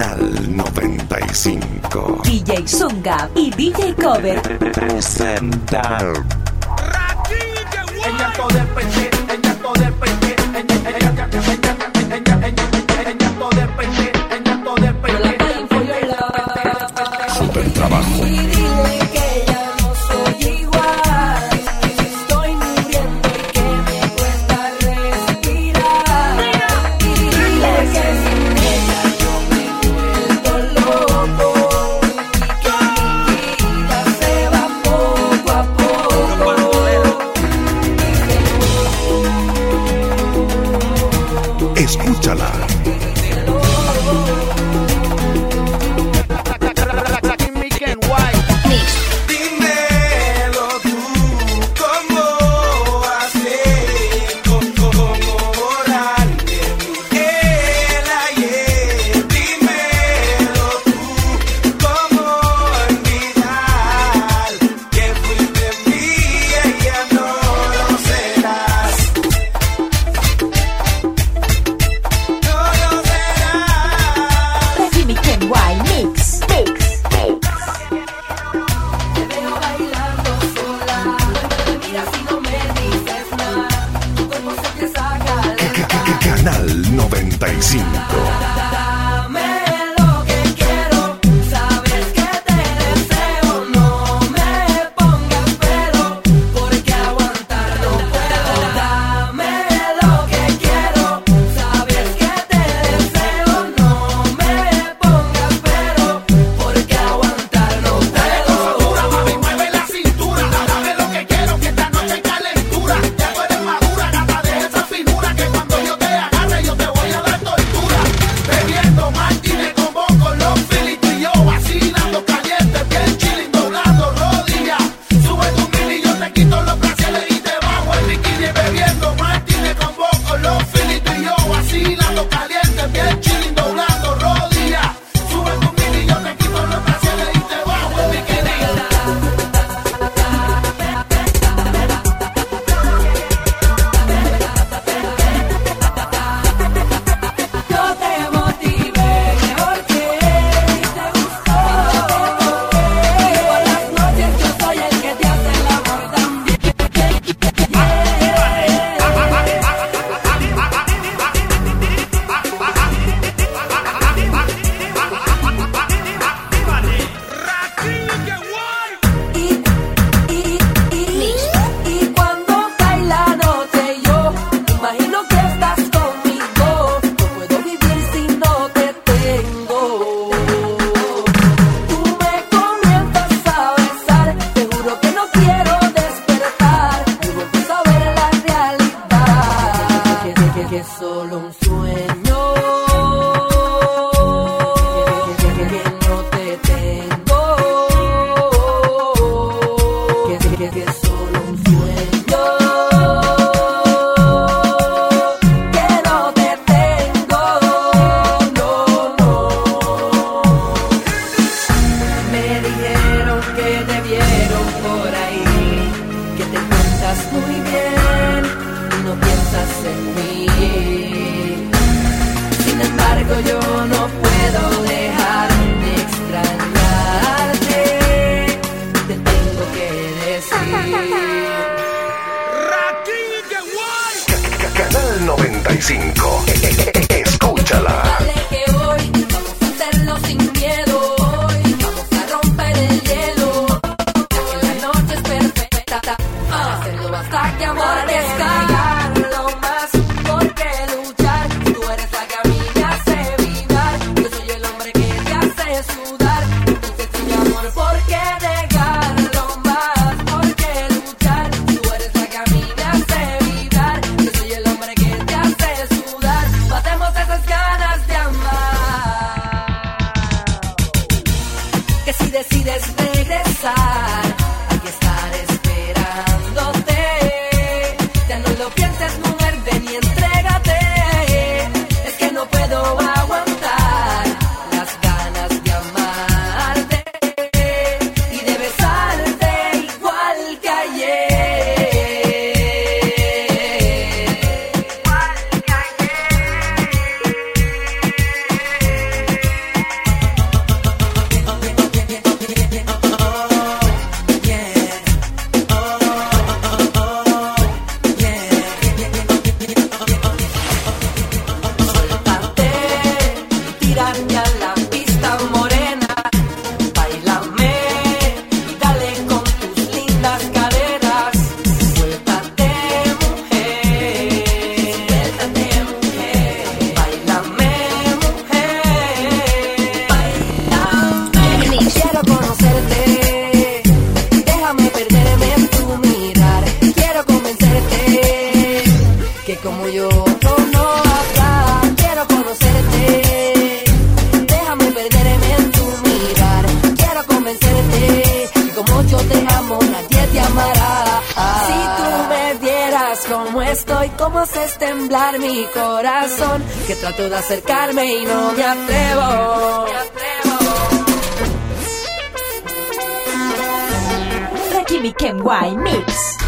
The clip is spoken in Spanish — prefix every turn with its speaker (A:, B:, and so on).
A: Canal 95.
B: DJ Zunga y DJ Cover.
A: Presentar.
C: no piensas en mí. Sin embargo, yo no puedo dejar de extrañarte. Te tengo que decir.
A: Canal 95. Escúchala.
C: Dale que hoy vamos a hacerlo sin miedo. yo te amo, nadie te amará. Si tú me vieras
A: cómo estoy, cómo haces temblar mi corazón, que trato de acercarme y no me atrevo.
B: Ricky Mix.